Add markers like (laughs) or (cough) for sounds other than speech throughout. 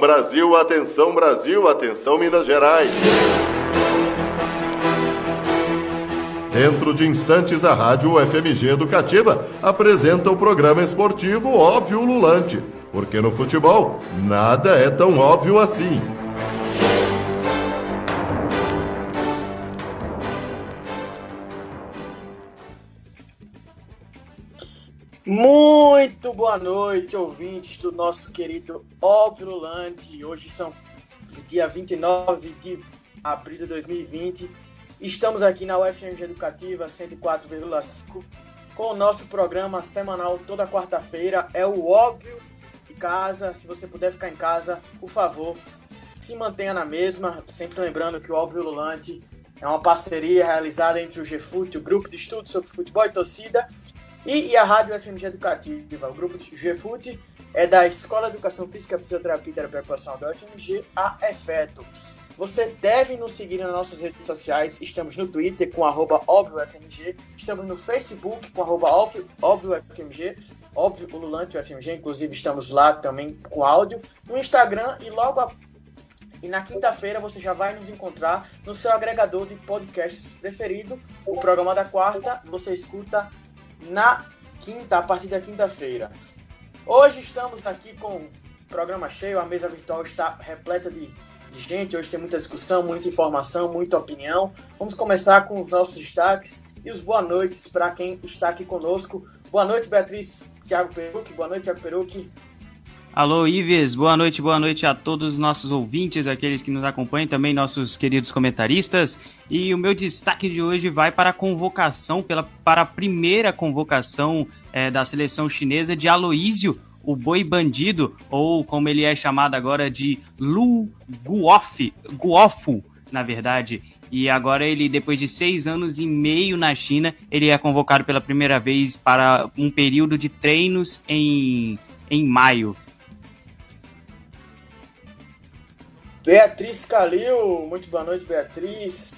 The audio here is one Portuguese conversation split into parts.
Brasil, atenção Brasil, atenção Minas Gerais. Dentro de instantes, a Rádio FMG Educativa apresenta o programa esportivo Óbvio Lulante, porque no futebol nada é tão óbvio assim. Muito boa noite, ouvintes do nosso querido Óbvio Lulante. Hoje são dia 29 de abril de 2020. Estamos aqui na UFMG Educativa 104,5 com o nosso programa semanal toda quarta-feira. É o Óbvio de casa. Se você puder ficar em casa, por favor, se mantenha na mesma. Sempre lembrando que o Óbvio Lulante é uma parceria realizada entre o GFUT, o Grupo de Estudos sobre Futebol e Torcida, e, e a Rádio FMG Educativa, o grupo GFUT é da Escola de Educação Física, Fisioterapia e Terapia Ocupacional da UFMG, a EFETO. Você deve nos seguir nas nossas redes sociais. Estamos no Twitter com arroba óbviofmg, estamos no Facebook com arroba óbviofmg, óbvio UFMG, inclusive estamos lá também com áudio, no Instagram e logo a... E na quinta-feira você já vai nos encontrar no seu agregador de podcasts preferido. O programa da quarta você escuta na quinta, a partir da quinta-feira. Hoje estamos aqui com o programa cheio, a mesa virtual está repleta de, de gente, hoje tem muita discussão, muita informação, muita opinião. Vamos começar com os nossos destaques e os boa noites para quem está aqui conosco. Boa noite, Beatriz Thiago Peruque. Boa noite, Thiago Peruque. Alô, Ives, boa noite, boa noite a todos os nossos ouvintes, aqueles que nos acompanham, também nossos queridos comentaristas. E o meu destaque de hoje vai para a convocação, pela, para a primeira convocação é, da seleção chinesa de Aloísio, o boi bandido, ou como ele é chamado agora de Lu Guofu, Guofu na verdade. E agora ele, depois de seis anos e meio na China, ele é convocado pela primeira vez para um período de treinos em, em maio. Beatriz Calil, muito boa noite, Beatriz.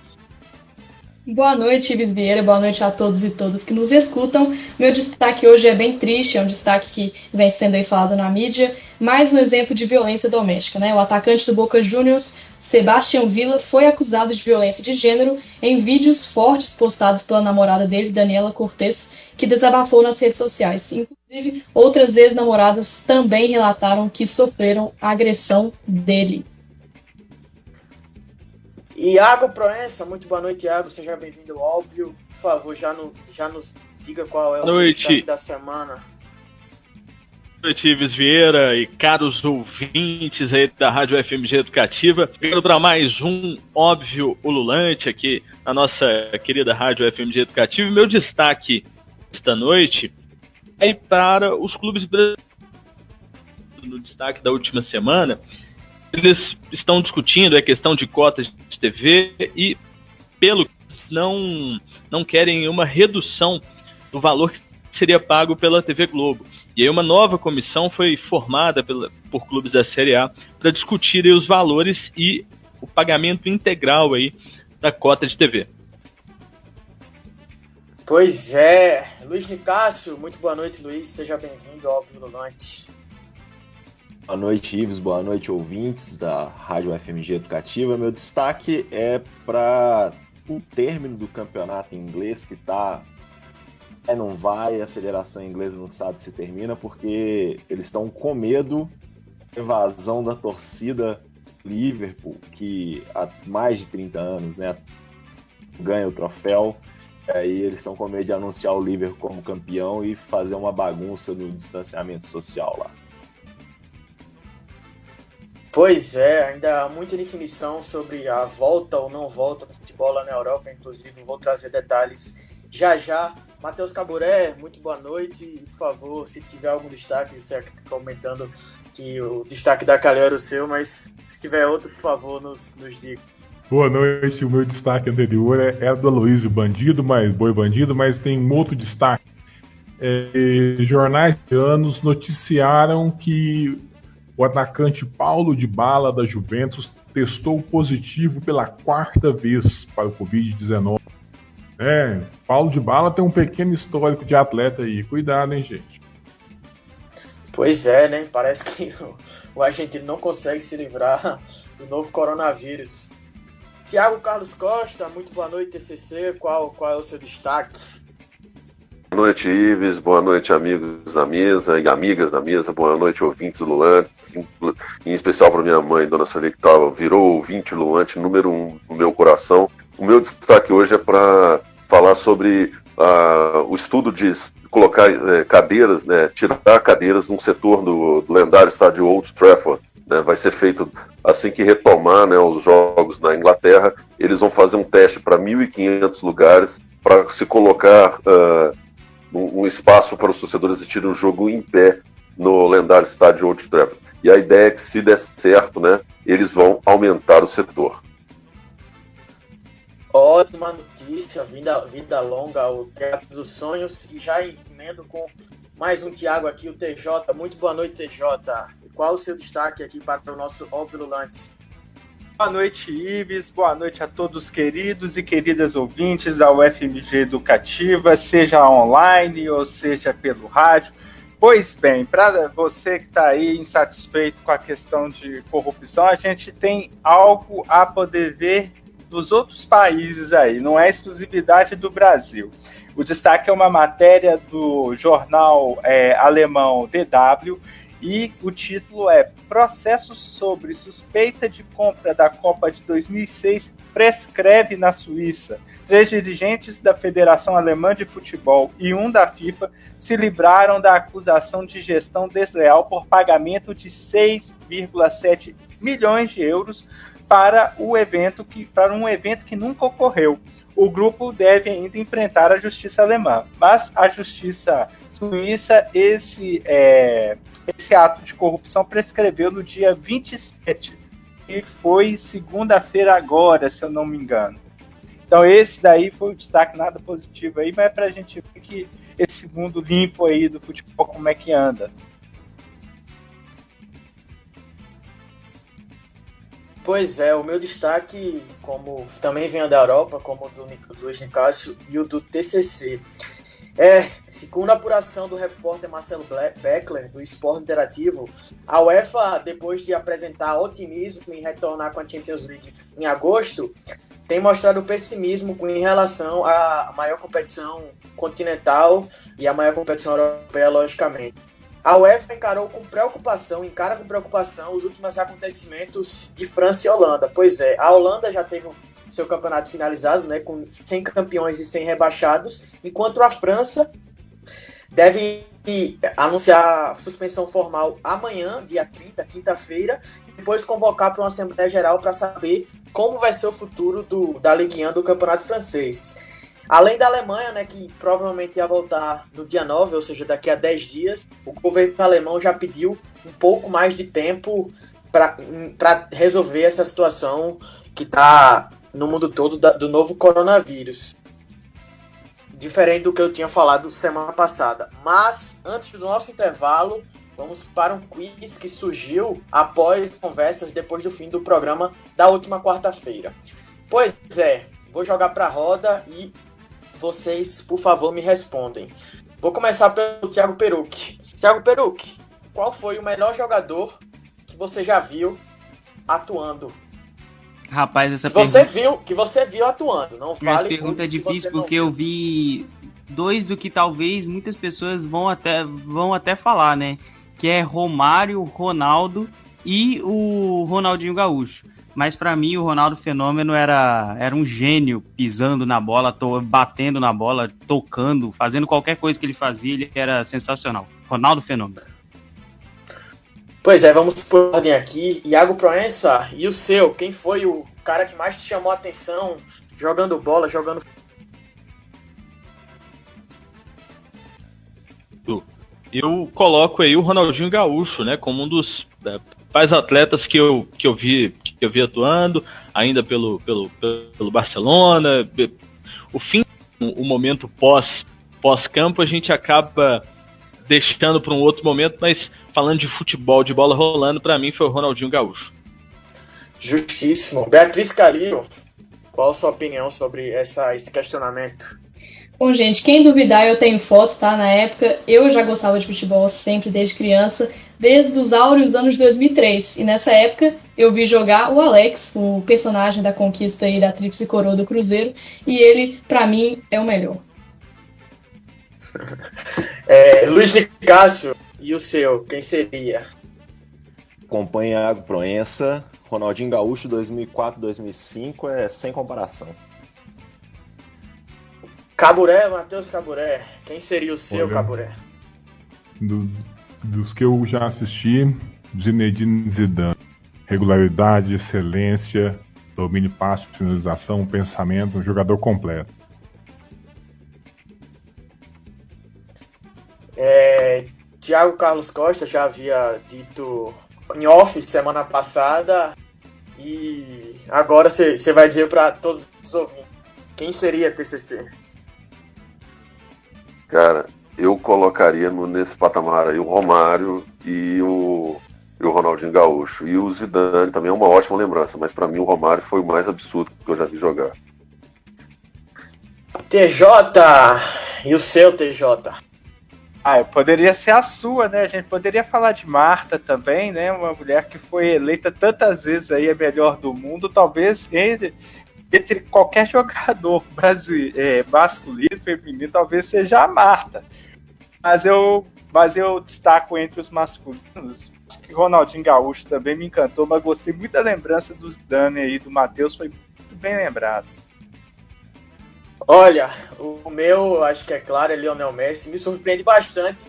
Boa noite, Ives Vieira, boa noite a todos e todas que nos escutam. Meu destaque hoje é bem triste, é um destaque que vem sendo aí falado na mídia, mais um exemplo de violência doméstica, né? O atacante do Boca Juniors, Sebastião Villa, foi acusado de violência de gênero em vídeos fortes postados pela namorada dele, Daniela Cortes, que desabafou nas redes sociais. Inclusive, outras ex-namoradas também relataram que sofreram agressão dele. Iago Proença, muito boa noite, Iago. Seja bem-vindo, óbvio. Por favor, já, no, já nos diga qual é o noite. da semana. Boa noite, Ives Vieira e caros ouvintes aí da Rádio FMG Educativa. Chegando para mais um óbvio ululante aqui na nossa querida Rádio FMG Educativa. E meu destaque esta noite é para os clubes brasileiros. No destaque da última semana, eles estão discutindo a questão de cotas de TV e, pelo que não, não querem uma redução do valor que seria pago pela TV Globo. E aí uma nova comissão foi formada pela, por clubes da Série A para discutir os valores e o pagamento integral aí da cota de TV. Pois é, Luiz Nicásio, muito boa noite, Luiz, seja bem-vindo ao Noite. Boa noite, Ives. Boa noite, ouvintes da Rádio FMG Educativa. Meu destaque é para o término do campeonato inglês que está é, não vai, a Federação Inglesa não sabe se termina, porque eles estão com medo da evasão da torcida Liverpool, que há mais de 30 anos né, ganha o troféu. Aí eles estão com medo de anunciar o Liverpool como campeão e fazer uma bagunça no distanciamento social lá. Pois é, ainda há muita definição sobre a volta ou não volta do futebol lá na Europa, inclusive vou trazer detalhes já já. Matheus Caburé, muito boa noite. Por favor, se tiver algum destaque, você comentando que o destaque da Calé era o seu, mas se tiver outro, por favor, nos, nos diga. Boa noite, o meu destaque anterior é, era do Aloysio Bandido, mas boi bandido, mas tem um outro destaque. É, jornais de anos noticiaram que o atacante Paulo de Bala da Juventus testou positivo pela quarta vez para o Covid-19. É, Paulo de Bala tem um pequeno histórico de atleta aí. Cuidado, hein, gente. Pois é, né? Parece que o, argentino não consegue se livrar do novo coronavírus. Tiago Carlos Costa, muito boa noite, TCC. Qual, qual é o seu destaque? Boa noite, Ives. Boa noite, amigos da mesa e amigas da mesa. Boa noite, ouvintes Luantes. Em especial para minha mãe, Dona Sonia, que tava, virou ouvinte Luante número um no meu coração. O meu destaque hoje é para falar sobre uh, o estudo de colocar uh, cadeiras, né, tirar cadeiras num setor do, do lendário estádio Old Trafford. Né, vai ser feito assim que retomar né, os jogos na Inglaterra. Eles vão fazer um teste para 1.500 lugares para se colocar uh, um, espaço para os torcedores assistirem um jogo em pé no lendário estádio Old Trafford. E a ideia é que, se der certo, né, eles vão aumentar o setor. Ótima notícia, vida, vida longa, o Teatro dos Sonhos. E já emendo com mais um Tiago aqui, o TJ. Muito boa noite, TJ. Qual o seu destaque aqui para o nosso óbvio Lantes? Boa noite, Ives. Boa noite a todos queridos e queridas ouvintes da UFMG Educativa, seja online ou seja pelo rádio. Pois bem, para você que está aí insatisfeito com a questão de corrupção, a gente tem algo a poder ver dos outros países aí, não é exclusividade do Brasil. O destaque é uma matéria do jornal é, alemão DW e o título é Processo sobre suspeita de compra da Copa de 2006 prescreve na Suíça. Três dirigentes da Federação Alemã de Futebol e um da FIFA se libraram da acusação de gestão desleal por pagamento de 6,7 milhões de euros para o evento que para um evento que nunca ocorreu. O grupo deve ainda enfrentar a justiça alemã, mas a justiça suíça esse é, esse ato de corrupção prescreveu no dia 27 e foi segunda-feira agora, se eu não me engano. Então esse daí foi o destaque nada positivo aí, mas é pra gente ver que esse mundo limpo aí do futebol como é que anda. Pois é, o meu destaque, como também vem da Europa, como o do Luiz Nicásio e o do TCC. É, segundo a apuração do repórter Marcelo Beckler, do Esporte Interativo, a UEFA, depois de apresentar otimismo em retornar com a Champions League em agosto, tem mostrado pessimismo em relação à maior competição continental e à maior competição europeia, logicamente. A UEFA encarou com preocupação, encara com preocupação os últimos acontecimentos de França e Holanda. Pois é, a Holanda já teve seu campeonato finalizado, né, com 100 campeões e 100 rebaixados, enquanto a França deve anunciar suspensão formal amanhã, dia 30, quinta-feira, e depois convocar para uma Assembleia Geral para saber como vai ser o futuro do, da Ligue 1 do Campeonato Francês. Além da Alemanha, né, que provavelmente ia voltar no dia 9, ou seja, daqui a 10 dias, o governo alemão já pediu um pouco mais de tempo para resolver essa situação que está no mundo todo da, do novo coronavírus. Diferente do que eu tinha falado semana passada. Mas, antes do nosso intervalo, vamos para um quiz que surgiu após conversas depois do fim do programa da última quarta-feira. Pois é, vou jogar para a roda e vocês, por favor, me respondem. Vou começar pelo Thiago Peruc. Thiago Peruc, qual foi o melhor jogador que você já viu atuando? Rapaz, essa que pergunta... Você viu, que você viu atuando, não vale Essa pergunta é difícil porque eu vi dois do que talvez muitas pessoas vão até, vão até falar, né? Que é Romário, Ronaldo e o Ronaldinho Gaúcho. Mas para mim o Ronaldo Fenômeno era, era um gênio pisando na bola, to, batendo na bola, tocando, fazendo qualquer coisa que ele fazia, ele era sensacional. Ronaldo Fenômeno. Pois é, vamos por ordem aqui. Iago Proença, e o seu? Quem foi o cara que mais te chamou a atenção jogando bola, jogando. Eu coloco aí o Ronaldinho Gaúcho, né, como um dos é, principais atletas que eu, que eu vi que eu vi atuando, ainda pelo, pelo, pelo Barcelona. O fim, o momento pós pós-campo, a gente acaba deixando para um outro momento, mas falando de futebol, de bola rolando, para mim foi o Ronaldinho Gaúcho. Justíssimo. Beatriz Carilho, qual a sua opinião sobre essa, esse questionamento? Bom, gente, quem duvidar, eu tenho fotos, tá? Na época, eu já gostava de futebol sempre, desde criança, desde os áureos anos de 2003. E nessa época, eu vi jogar o Alex, o personagem da conquista aí da Tríplice Coroa do Cruzeiro, e ele, para mim, é o melhor. (laughs) É, Luiz de Cássio, e o seu, quem seria? Acompanha Proença, Ronaldinho Gaúcho 2004-2005 é sem comparação. Caburé, Matheus Caburé. Quem seria o seu Olha, Caburé? Do, dos que eu já assisti, Zinedine Zidane. Regularidade, excelência, domínio, passe, finalização, pensamento, um jogador completo. É, Tiago Carlos Costa já havia dito em off semana passada e agora você vai dizer para todos os ouvintes quem seria TCC? Cara, eu colocaria no, nesse patamar aí o Romário e o, e o Ronaldinho Gaúcho. E o Zidane também é uma ótima lembrança, mas para mim o Romário foi o mais absurdo que eu já vi jogar. TJ! E o seu TJ? Ah, poderia ser a sua, né? A gente poderia falar de Marta também, né? Uma mulher que foi eleita tantas vezes aí a melhor do mundo, talvez entre, entre qualquer jogador (laughs) brasileiro, é, masculino, feminino, talvez seja a Marta. Mas eu, mas eu destaco entre os masculinos. Acho que Ronaldinho Gaúcho também me encantou, mas gostei muito da lembrança do Dani aí, do Matheus, foi muito bem lembrado. Olha, o meu, acho que é claro, é Lionel Messi. Me surpreende bastante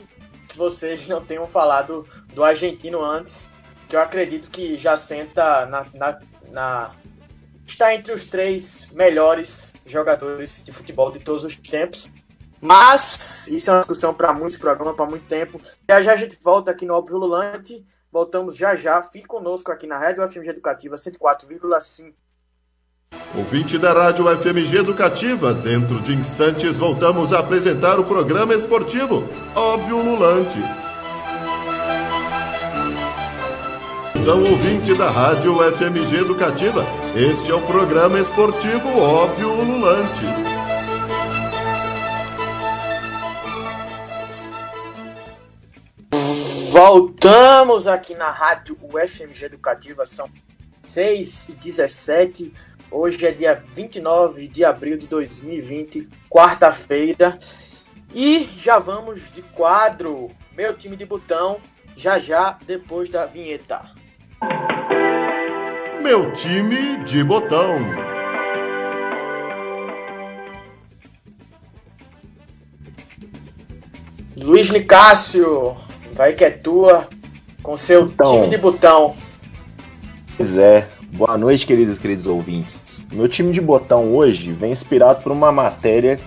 que vocês (laughs) não tenham falado do argentino antes, que eu acredito que já senta na, na, na está entre os três melhores jogadores de futebol de todos os tempos. Mas isso é uma discussão para muitos programas, para muito tempo. Já já a gente volta aqui no Óbvio Lulante. Voltamos já já. Fique conosco aqui na Rádio FMG Educativa 104,5. Ouvinte da Rádio FMG Educativa, dentro de instantes voltamos a apresentar o programa esportivo Óbvio Lulante. São ouvinte da Rádio FMG Educativa. Este é o programa esportivo Óbvio Ululante. Voltamos aqui na Rádio UFMG Educativa, são 6 e 17. Hoje é dia 29 de abril de 2020, quarta-feira. E já vamos de quadro. Meu time de botão, já já depois da vinheta. Meu time de botão. Luiz Nicásio, vai que é tua, com seu então, time de botão. Pois é, boa noite, queridos e queridos ouvintes. Meu time de botão hoje vem inspirado por uma matéria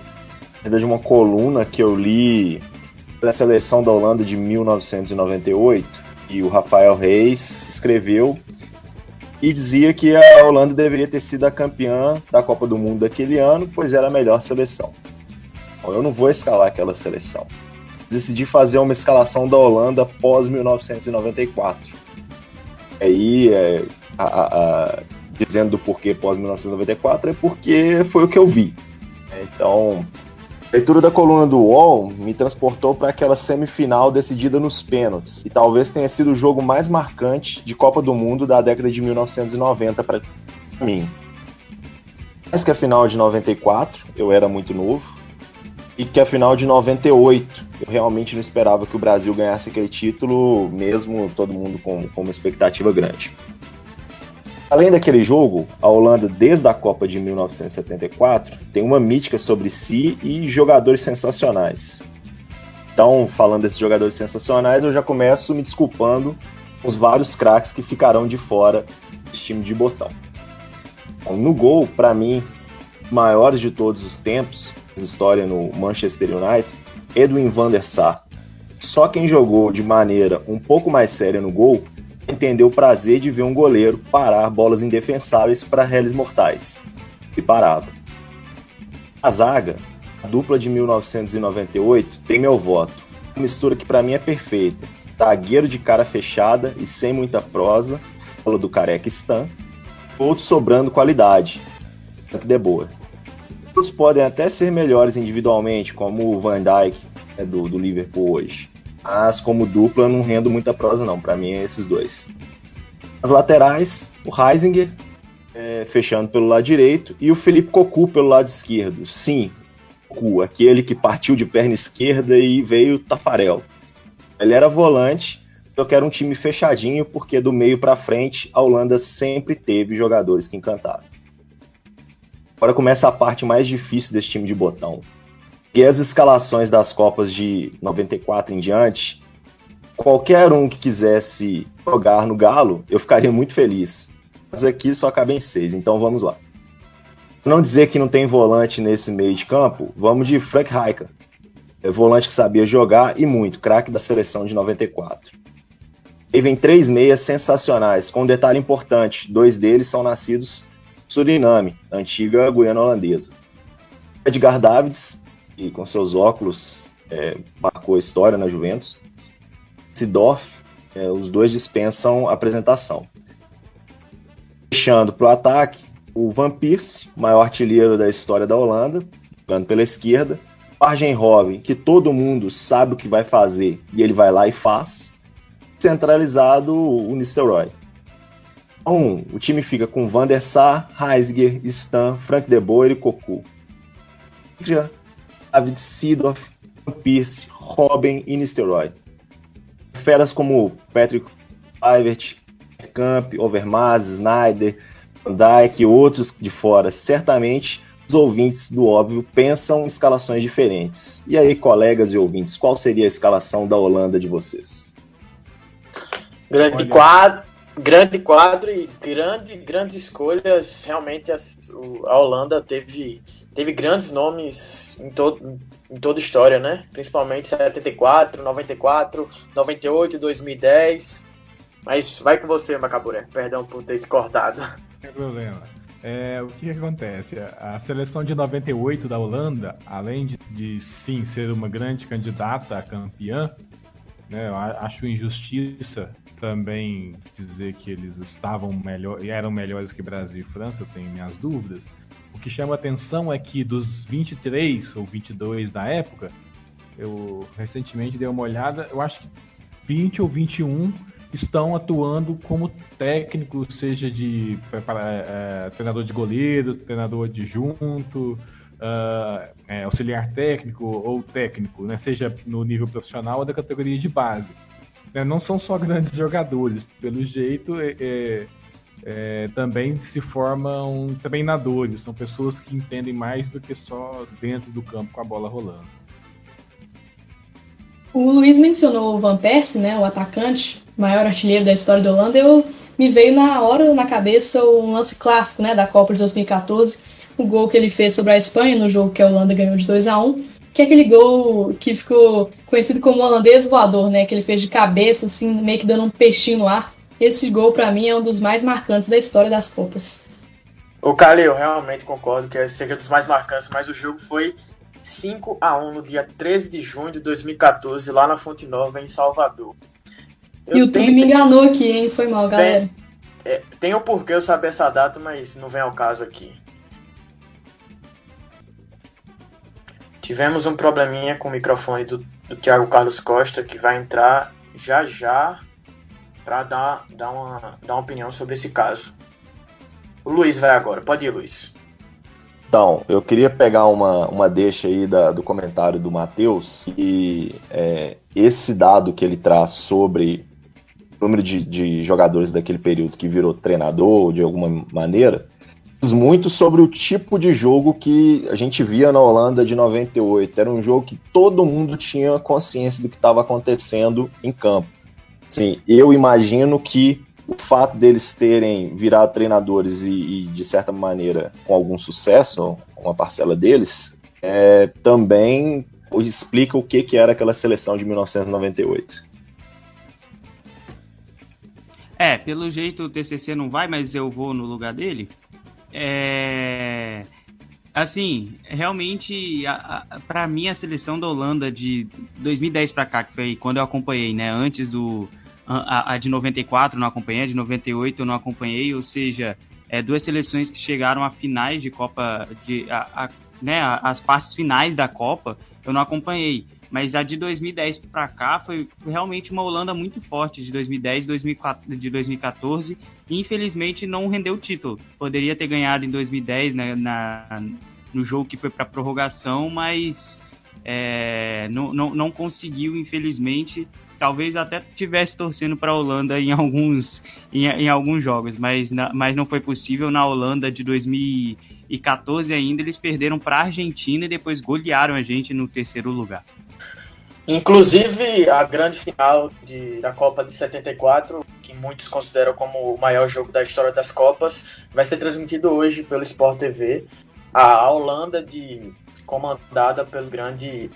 de uma coluna que eu li da seleção da Holanda de 1998 e o Rafael Reis escreveu e dizia que a Holanda deveria ter sido a campeã da Copa do Mundo daquele ano, pois era a melhor seleção. Bom, eu não vou escalar aquela seleção. Decidi fazer uma escalação da Holanda pós 1994. Aí, é, a, a, dizendo do porquê pós 1994, é porque foi o que eu vi. Então, leitura da coluna do UOL me transportou para aquela semifinal decidida nos pênaltis, e talvez tenha sido o jogo mais marcante de Copa do Mundo da década de 1990 para mim. Mais que a final de 94, eu era muito novo, e que a final de 98, eu realmente não esperava que o Brasil ganhasse aquele título, mesmo todo mundo com, com uma expectativa grande. Além daquele jogo, a Holanda, desde a Copa de 1974, tem uma mítica sobre si e jogadores sensacionais. Então, falando desses jogadores sensacionais, eu já começo me desculpando com os vários craques que ficarão de fora desse time de botão. No gol, para mim, maiores de todos os tempos, história no Manchester United, Edwin van der Sar. Só quem jogou de maneira um pouco mais séria no gol entendeu o prazer de ver um goleiro parar bolas indefensáveis para réis mortais. E parava. A zaga, a dupla de 1998, tem meu voto. Uma mistura que para mim é perfeita. Zagueiro de cara fechada e sem muita prosa, fala do careca Stan, outro sobrando qualidade, tanto de boa. Todos podem até ser melhores individualmente, como o Van Dijk é do, do Liverpool hoje. Mas como dupla não rendo muita prosa não, para mim é esses dois. As laterais, o Heisinger é, fechando pelo lado direito e o Felipe Cocu pelo lado esquerdo. Sim, Cocu, aquele que partiu de perna esquerda e veio Tafarel. Ele era volante, eu quero um time fechadinho porque do meio para frente a Holanda sempre teve jogadores que encantaram. Agora começa a parte mais difícil desse time de botão. E as escalações das Copas de 94 em diante, qualquer um que quisesse jogar no Galo, eu ficaria muito feliz. Mas aqui só cabem seis, então vamos lá. Não dizer que não tem volante nesse meio de campo, vamos de Frank Rijkaard. É volante que sabia jogar e muito, craque da seleção de 94. E vem três meias sensacionais, com um detalhe importante: dois deles são nascidos Suriname, antiga Guiana holandesa. Edgar Davids, que com seus óculos é, marcou a história na Juventus. Sidorf, é, os dois dispensam apresentação. Fechando para o ataque, o Van Persie, maior artilheiro da história da Holanda, jogando pela esquerda. Arjen Robben, que todo mundo sabe o que vai fazer e ele vai lá e faz. Centralizado o Nistelrooy. Então, o time fica com Van der Sar, Heisger, Stan, Frank de Boer e Cocu. David Seedorf, Van Persie, Robin e Nistelrooy. Feras como Patrick Kluivert, Camp, Overmars, Snyder, Van Dijk e outros de fora, certamente os ouvintes do óbvio pensam em escalações diferentes. E aí, colegas e ouvintes, qual seria a escalação da Holanda de vocês? Grande Olha. quadro, grande quadro e grande, grandes escolhas. Realmente a, a Holanda teve, teve grandes nomes em, todo, em toda a história, né? Principalmente 74, 94, 98, 2010. Mas vai com você, Macaburé. Perdão por ter te cortado. Tem problema. É, o que, acontece? A seleção de 98 da Holanda, além de, de, sim ser uma grande candidata a campeã, né, acho injustiça também dizer que eles estavam melhor, eram melhores que Brasil e França, eu tenho minhas dúvidas. O que chama atenção é que dos 23 ou 22 da época, eu recentemente dei uma olhada, eu acho que 20 ou 21 estão atuando como técnico, seja de é, é, treinador de goleiro, treinador de junto, uh, é, auxiliar técnico ou técnico, né, seja no nível profissional ou da categoria de base. Né, não são só grandes jogadores, pelo jeito é, é, também se formam treinadores, são pessoas que entendem mais do que só dentro do campo com a bola rolando. O Luiz mencionou o Van Persie, né, o atacante, maior artilheiro da história da Holanda. Eu me veio na hora na cabeça um lance clássico, né, da Copa de 2014, o gol que ele fez sobre a Espanha no jogo que a Holanda ganhou de 2 a 1, que é aquele gol que ficou conhecido como holandês voador, né, que ele fez de cabeça assim, meio que dando um peixinho no ar. Esse gol para mim é um dos mais marcantes da história das Copas. O Cali, eu realmente concordo que seja dos mais marcantes, mas o jogo foi 5 a 1 no dia 13 de junho de 2014, lá na Fonte Nova, em Salvador. O YouTube tenho... me enganou aqui, hein? Foi mal, galera. Tem, é, tem um porquê eu saber essa data, mas não vem ao caso aqui. Tivemos um probleminha com o microfone do, do Thiago Carlos Costa, que vai entrar já já para dar, dar, uma, dar uma opinião sobre esse caso. O Luiz vai agora. Pode ir, Luiz. Então, eu queria pegar uma, uma deixa aí da, do comentário do Matheus e é, esse dado que ele traz sobre o número de, de jogadores daquele período que virou treinador de alguma maneira, diz muito sobre o tipo de jogo que a gente via na Holanda de 98. Era um jogo que todo mundo tinha consciência do que estava acontecendo em campo. Sim, eu imagino que o fato deles terem virado treinadores e, e, de certa maneira, com algum sucesso, uma parcela deles, é, também explica o que, que era aquela seleção de 1998. É, pelo jeito o TCC não vai, mas eu vou no lugar dele. É. Assim, realmente, para mim, a seleção da Holanda de 2010 para cá, que foi quando eu acompanhei, né? Antes do, a, a, de 94 não acompanhei, a de 98 eu não acompanhei, ou seja, é, duas seleções que chegaram a finais de Copa, de, a, a né, as partes finais da Copa, eu não acompanhei. Mas a de 2010 para cá foi, foi, realmente uma Holanda muito forte, de 2010 de 2014. E infelizmente não rendeu o título. Poderia ter ganhado em 2010 né, na, no jogo que foi para prorrogação, mas é, não, não, não conseguiu, infelizmente. Talvez até tivesse torcendo para a Holanda em alguns, em, em, alguns jogos, mas, na, mas não foi possível. Na Holanda de 2014 ainda, eles perderam para a Argentina e depois golearam a gente no terceiro lugar. Inclusive, a grande final de, da Copa de 74, que muitos consideram como o maior jogo da história das Copas, vai ser transmitido hoje pelo Sport TV. A Holanda, de, comandada pelo grande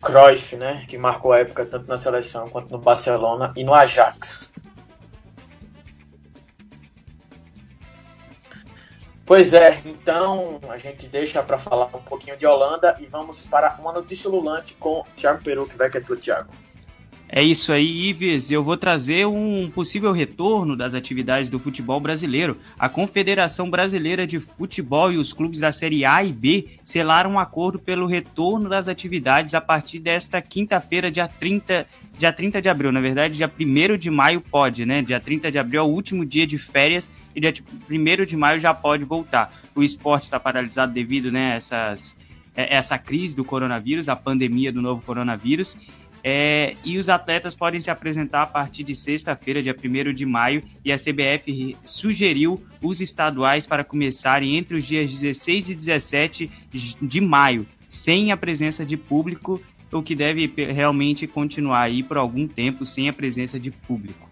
Cruyff, né, que marcou a época tanto na seleção quanto no Barcelona e no Ajax. Pois é, então a gente deixa para falar um pouquinho de Holanda e vamos para uma notícia lulante com o Thiago Peru, que vai que é tu, Thiago. É isso aí, Ives. Eu vou trazer um possível retorno das atividades do futebol brasileiro. A Confederação Brasileira de Futebol e os clubes da Série A e B selaram um acordo pelo retorno das atividades a partir desta quinta-feira, dia 30, dia 30 de abril. Na verdade, dia 1 de maio pode, né? Dia 30 de abril é o último dia de férias e dia 1 de maio já pode voltar. O esporte está paralisado devido né, a essas, é, essa crise do coronavírus, a pandemia do novo coronavírus. É, e os atletas podem se apresentar a partir de sexta-feira, dia 1 de maio, e a CBF sugeriu os estaduais para começarem entre os dias 16 e 17 de maio, sem a presença de público, o que deve realmente continuar aí por algum tempo sem a presença de público.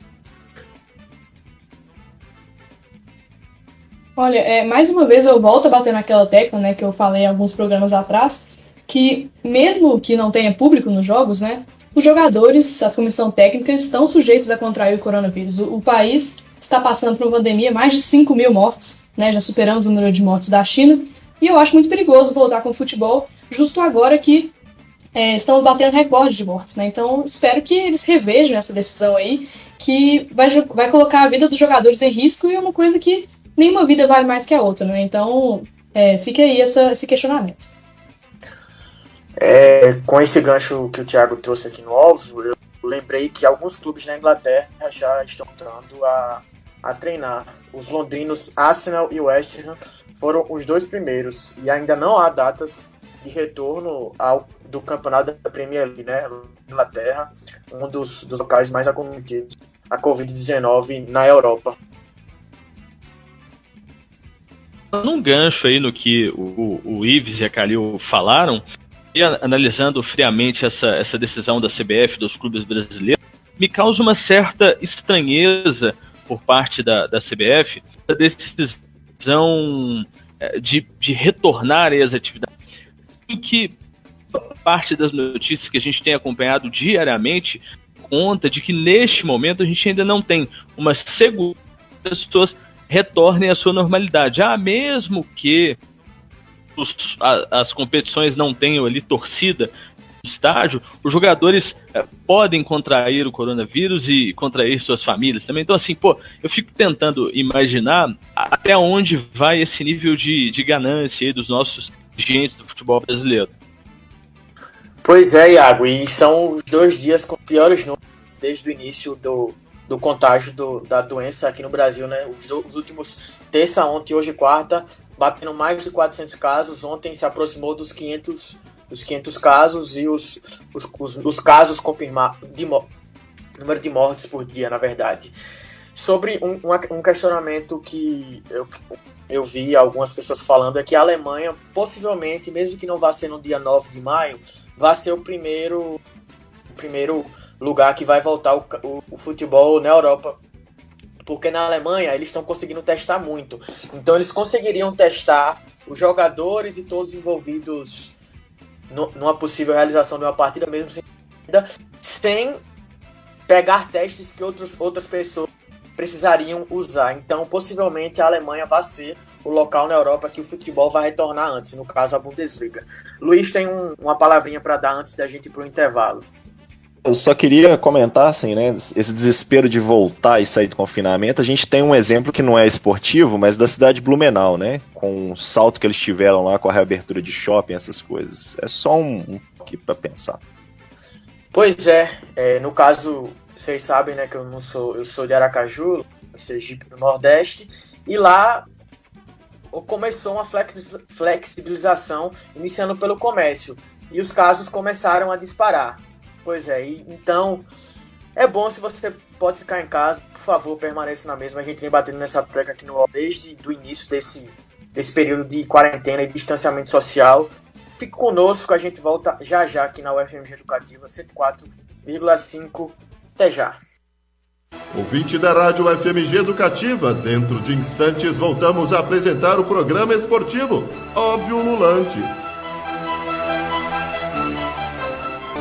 Olha, é, mais uma vez eu volto a bater naquela tecla, né, que eu falei alguns programas atrás, que mesmo que não tenha público nos jogos, né, os jogadores, a comissão técnica, estão sujeitos a contrair o coronavírus. O, o país está passando por uma pandemia, mais de 5 mil mortes, né? Já superamos o número de mortes da China. E eu acho muito perigoso voltar com o futebol justo agora que é, estamos batendo recorde de mortes, né? Então espero que eles revejam essa decisão aí, que vai, vai colocar a vida dos jogadores em risco e é uma coisa que nenhuma vida vale mais que a outra, né? Então é, fica aí essa, esse questionamento. É, com esse gancho que o Thiago trouxe aqui no óbvio, eu lembrei que alguns clubes na Inglaterra já estão tentando a, a treinar. Os londrinos Arsenal e West Ham foram os dois primeiros e ainda não há datas de retorno ao, do campeonato da Premier League, né? Inglaterra, um dos, dos locais mais acometidos a Covid-19 na Europa. Num gancho aí no que o, o Ives e a Calil falaram, e analisando friamente essa, essa decisão da CBF, dos clubes brasileiros, me causa uma certa estranheza por parte da, da CBF, a decisão eh, de, de retornar às atividades, em que parte das notícias que a gente tem acompanhado diariamente conta de que neste momento a gente ainda não tem uma segurança que as pessoas retornem à sua normalidade. Ah, mesmo que os, a, as competições não tenham ali torcida no estágio, os jogadores é, podem contrair o coronavírus e contrair suas famílias também. Então, assim, pô, eu fico tentando imaginar até onde vai esse nível de, de ganância dos nossos dirigentes do futebol brasileiro. Pois é, Iago, e são os dois dias com piores números desde o início do, do contágio do, da doença aqui no Brasil, né? Os, os últimos terça, ontem e hoje quarta batendo mais de 400 casos. Ontem se aproximou dos 500, dos 500 casos e os, os, os, os casos confirmados, número de mortes por dia, na verdade. Sobre um, um questionamento que eu, eu vi algumas pessoas falando é que a Alemanha, possivelmente, mesmo que não vá ser no dia 9 de maio, vai ser o primeiro, o primeiro lugar que vai voltar o, o, o futebol na Europa porque na Alemanha eles estão conseguindo testar muito. Então eles conseguiriam testar os jogadores e todos envolvidos no, numa possível realização de uma partida, mesmo sem, sem pegar testes que outros, outras pessoas precisariam usar. Então, possivelmente a Alemanha vai ser o local na Europa que o futebol vai retornar antes, no caso a Bundesliga. Luiz tem um, uma palavrinha para dar antes da gente ir para o intervalo. Eu só queria comentar, assim, né? Esse desespero de voltar e sair do confinamento. A gente tem um exemplo que não é esportivo, mas da cidade de Blumenau, né? Com o salto que eles tiveram lá com a reabertura de shopping, essas coisas. É só um, um aqui para pensar. Pois é, é, no caso, vocês sabem, né, que eu não sou, eu sou de Aracaju, Sergipe do Nordeste, e lá começou uma flexibilização iniciando pelo comércio e os casos começaram a disparar. Pois é, então é bom se você pode ficar em casa, por favor, permaneça na mesma. A gente vem batendo nessa tecla aqui no desde o início desse, desse período de quarentena e distanciamento social. Fique conosco, a gente volta já já aqui na UFMG Educativa 104,5. Até já. Ouvinte da Rádio FMG Educativa, dentro de instantes voltamos a apresentar o programa esportivo Óbvio Lulante.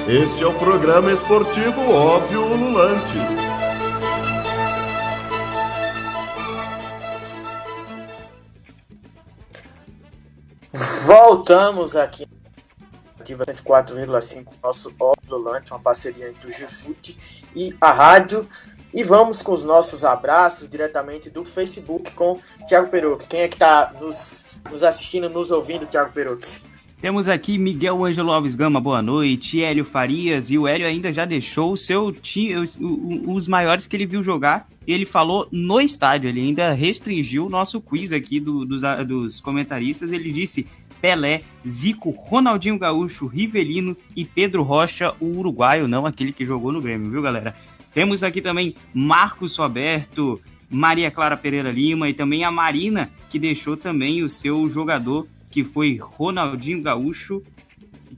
Este é o programa esportivo Óbvio Lulante. Voltamos aqui ativa 104,5, nosso Óbvio Lulante, uma parceria entre o Gifute e a rádio. E vamos com os nossos abraços diretamente do Facebook com Thiago Peruque. Quem é que está nos, nos assistindo, nos ouvindo, Thiago Peruque? Temos aqui Miguel Ângelo Alves Gama, boa noite. Hélio Farias, e o Hélio ainda já deixou o seu time, os, os maiores que ele viu jogar. Ele falou no estádio, ele ainda restringiu o nosso quiz aqui do, dos, dos comentaristas. Ele disse Pelé, Zico, Ronaldinho Gaúcho, Rivelino e Pedro Rocha, o uruguaio, não aquele que jogou no Grêmio, viu galera? Temos aqui também Marcos Roberto, Maria Clara Pereira Lima e também a Marina, que deixou também o seu jogador que foi Ronaldinho Gaúcho,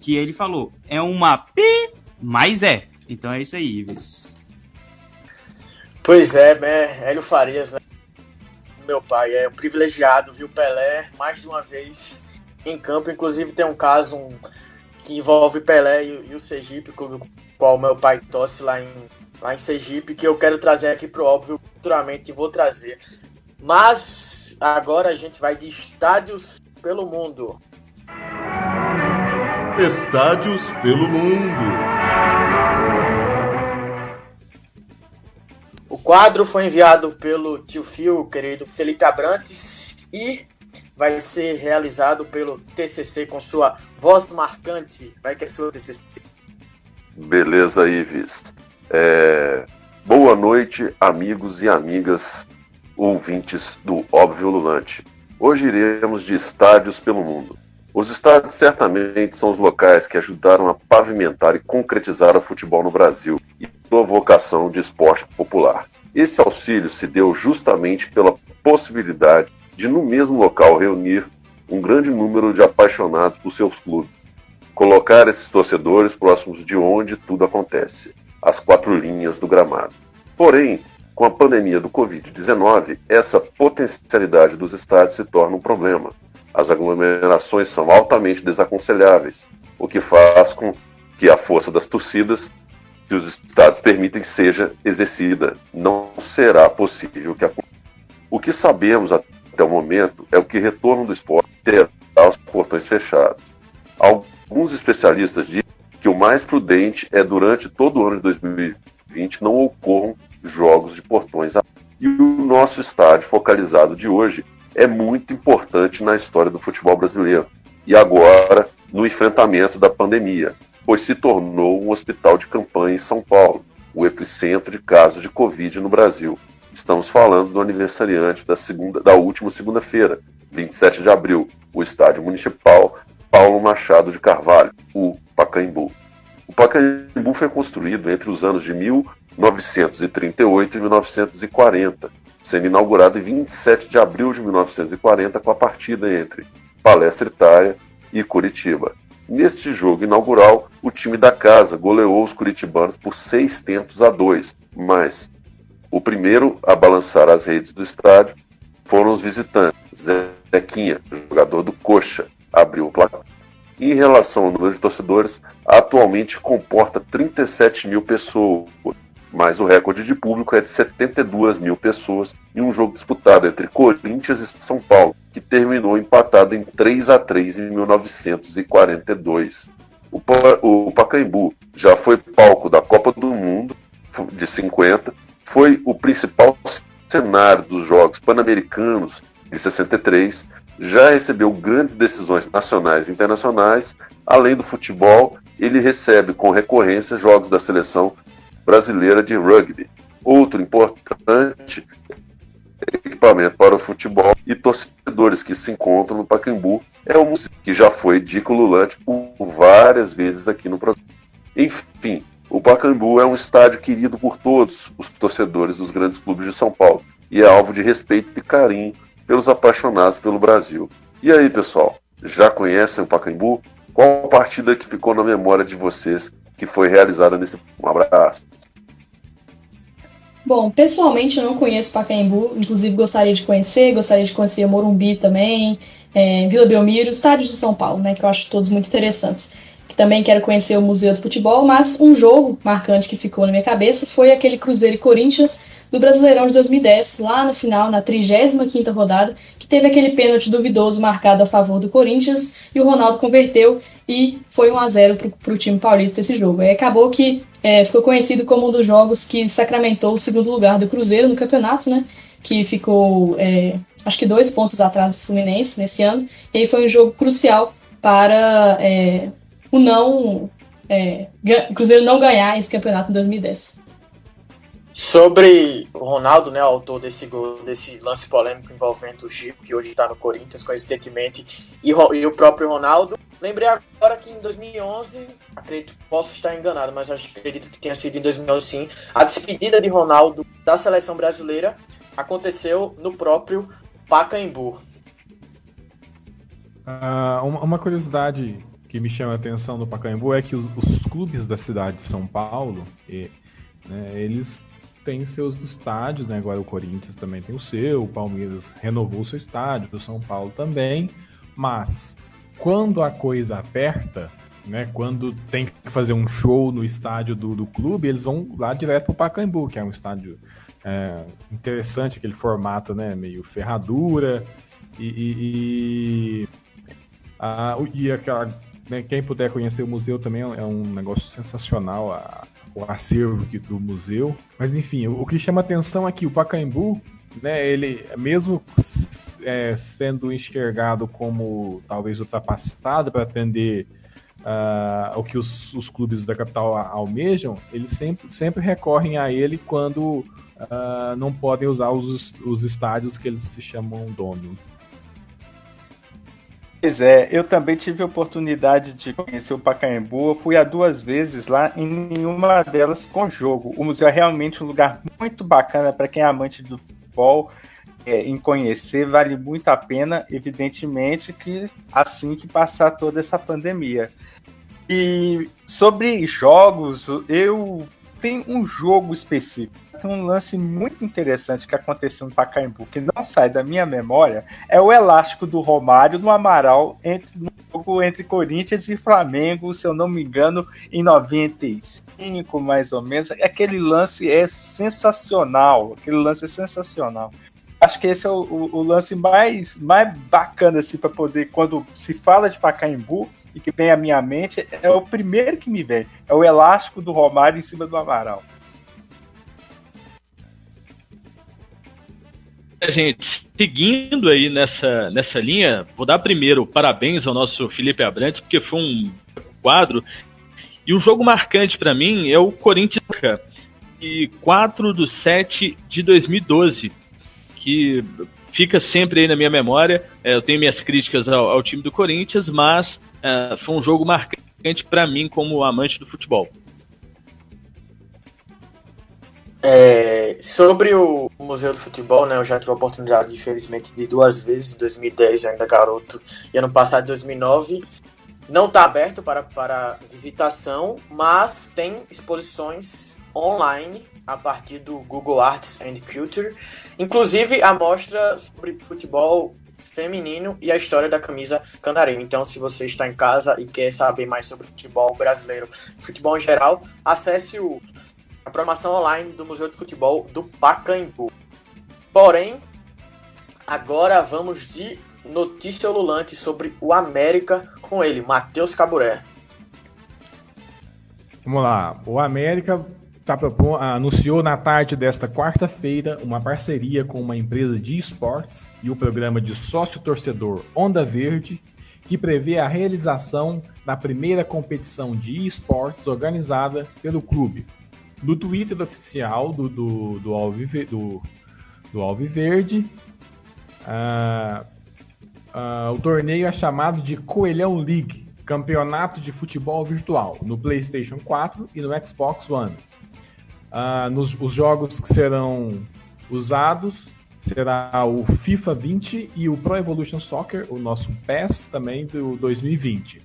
que ele falou, é uma pi, mas é. Então é isso aí, Ives. Pois é, né? Hélio Farias, né? Meu pai é um privilegiado, viu Pelé mais de uma vez em campo. Inclusive tem um caso um, que envolve Pelé e, e o Sergipe, com o qual meu pai torce lá em, lá em Sergipe, que eu quero trazer aqui pro óbvio, futuramente vou trazer. Mas agora a gente vai de estádios pelo mundo. Estádios pelo mundo. O quadro foi enviado pelo tio Fio, querido Felipe Abrantes, e vai ser realizado pelo TCC com sua voz marcante. Vai que é sua TCC. Beleza, Ives. É... Boa noite, amigos e amigas ouvintes do Óbvio Lulante. Hoje iremos de estádios pelo mundo. Os estádios certamente são os locais que ajudaram a pavimentar e concretizar o futebol no Brasil e sua vocação de esporte popular. Esse auxílio se deu justamente pela possibilidade de, no mesmo local, reunir um grande número de apaixonados por seus clubes, colocar esses torcedores próximos de onde tudo acontece, as quatro linhas do gramado. Porém, com a pandemia do Covid-19, essa potencialidade dos estádios se torna um problema. As aglomerações são altamente desaconselháveis, o que faz com que a força das torcidas que os estádios permitem seja exercida. Não será possível que. O que sabemos até o momento é o que retorno do esporte terá os portões fechados. Alguns especialistas dizem que o mais prudente é durante todo o ano de 2020 não ocorram jogos de portões. E o nosso estádio focalizado de hoje é muito importante na história do futebol brasileiro. E agora, no enfrentamento da pandemia, pois se tornou um hospital de campanha em São Paulo, o epicentro de casos de Covid no Brasil. Estamos falando do aniversariante da, segunda, da última segunda-feira, 27 de abril, o estádio municipal Paulo Machado de Carvalho, o Pacaembu. O Pacaembu foi construído entre os anos de 1938 e 1940, sendo inaugurado em 27 de abril de 1940 com a partida entre Palestra Itália e Curitiba. Neste jogo inaugural, o time da casa goleou os curitibanos por seis tentos a dois, mas o primeiro a balançar as redes do estádio foram os visitantes. Zequinha, jogador do Coxa, abriu o placar. Em relação ao número de torcedores, atualmente comporta 37 mil pessoas, mas o recorde de público é de 72 mil pessoas em um jogo disputado entre Corinthians e São Paulo, que terminou empatado em 3 a 3 em 1942. O, pa o Pacaembu já foi palco da Copa do Mundo de 50, foi o principal cenário dos Jogos Pan-Americanos de 63, já recebeu grandes decisões nacionais e internacionais, além do futebol, ele recebe com recorrência jogos da seleção brasileira de rugby. Outro importante equipamento para o futebol e torcedores que se encontram no Pacaembu é o museu, que já foi dico lulante por várias vezes aqui no programa. Enfim, o Pacaembu é um estádio querido por todos os torcedores dos grandes clubes de São Paulo e é alvo de respeito e carinho pelos apaixonados pelo Brasil. E aí, pessoal, já conhecem o Pacaembu? Qual partida que ficou na memória de vocês que foi realizada nesse um abraço? Bom, pessoalmente eu não conheço Pacaembu, inclusive gostaria de conhecer, gostaria de conhecer Morumbi também, é, Vila Belmiro, estádios de São Paulo, né, que eu acho todos muito interessantes. Também quero conhecer o Museu do Futebol, mas um jogo marcante que ficou na minha cabeça foi aquele Cruzeiro e Corinthians do Brasileirão de 2010, lá no final, na 35ª rodada, que teve aquele pênalti duvidoso marcado a favor do Corinthians e o Ronaldo converteu e foi 1 a 0 para o time paulista esse jogo. E acabou que é, ficou conhecido como um dos jogos que sacramentou o segundo lugar do Cruzeiro no campeonato, né? Que ficou, é, acho que dois pontos atrás do Fluminense nesse ano. E foi um jogo crucial para é, o não é, Cruzeiro não ganhar esse campeonato em 2010. Sobre o Ronaldo, né, autor desse gol, desse lance polêmico envolvendo o Chico, que hoje está no Corinthians, coincidentemente, e, e, o próprio Ronaldo. Lembrei agora que em 2011, acredito, posso estar enganado, mas acredito que tenha sido em 2011 sim, a despedida de Ronaldo da seleção brasileira aconteceu no próprio Pacaembu. Uh, uma, uma, curiosidade que me chama a atenção no Pacaembu é que os, os clubes da cidade de São Paulo, e, né, eles tem seus estádios, né? Agora o Corinthians também tem o seu, o Palmeiras renovou seu estádio, o São Paulo também. Mas quando a coisa aperta, né? Quando tem que fazer um show no estádio do, do clube, eles vão lá direto para o Pacaembu, que é um estádio é, interessante, aquele formato, né? Meio ferradura e, e, e, a, e aquela, né, quem puder conhecer o museu também é um negócio sensacional. A, o acervo do museu. Mas enfim, o, que chama atenção é que o Pacaembu, né, ele mesmo é, sendo enxergado como talvez ultrapassado para atender uh, o que os, os, clubes da capital almejam, eles sempre, sempre recorrem a ele quando uh, não podem usar os, os estádios que eles se chamam dono. Pois é, eu também tive a oportunidade de conhecer o Pacaembu. Eu fui há duas vezes lá, em nenhuma delas com jogo. O museu é realmente um lugar muito bacana para quem é amante do futebol. É, em conhecer, vale muito a pena, evidentemente, que assim que passar toda essa pandemia. E sobre jogos, eu tenho um jogo específico tem um lance muito interessante que aconteceu no Pacaembu, que não sai da minha memória, é o elástico do Romário no Amaral entre, no jogo entre Corinthians e Flamengo, se eu não me engano, em 95, mais ou menos. Aquele lance é sensacional. Aquele lance é sensacional. Acho que esse é o, o, o lance mais, mais bacana assim, para poder, quando se fala de Pacaembu, e que vem à minha mente, é o primeiro que me vem. É o elástico do Romário em cima do Amaral. gente, seguindo aí nessa, nessa linha, vou dar primeiro parabéns ao nosso Felipe Abrantes, porque foi um quadro. E um jogo marcante para mim é o Corinthians e 4 do 7 de 2012, que fica sempre aí na minha memória. É, eu tenho minhas críticas ao, ao time do Corinthians, mas é, foi um jogo marcante para mim como amante do futebol. É, sobre o Museu do Futebol, né, eu já tive a oportunidade, infelizmente, de duas vezes, em 2010, ainda garoto, e ano passado, em 2009. Não está aberto para, para visitação, mas tem exposições online a partir do Google Arts and Culture. Inclusive, a mostra sobre futebol feminino e a história da camisa canarinho. Então, se você está em casa e quer saber mais sobre futebol brasileiro, futebol em geral, acesse o a programação online do Museu de Futebol do Pacaembu. Porém, agora vamos de notícia ululante sobre o América com ele, Matheus Caburé. Vamos lá. O América tá anunciou na tarde desta quarta-feira uma parceria com uma empresa de esportes e o programa de sócio-torcedor Onda Verde, que prevê a realização da primeira competição de esportes organizada pelo clube. No Twitter oficial do, do, do, do, do Alviverde, uh, uh, o torneio é chamado de Coelhão League, campeonato de futebol virtual, no PlayStation 4 e no Xbox One. Uh, nos, os jogos que serão usados será o FIFA 20 e o Pro Evolution Soccer, o nosso PES também do 2020.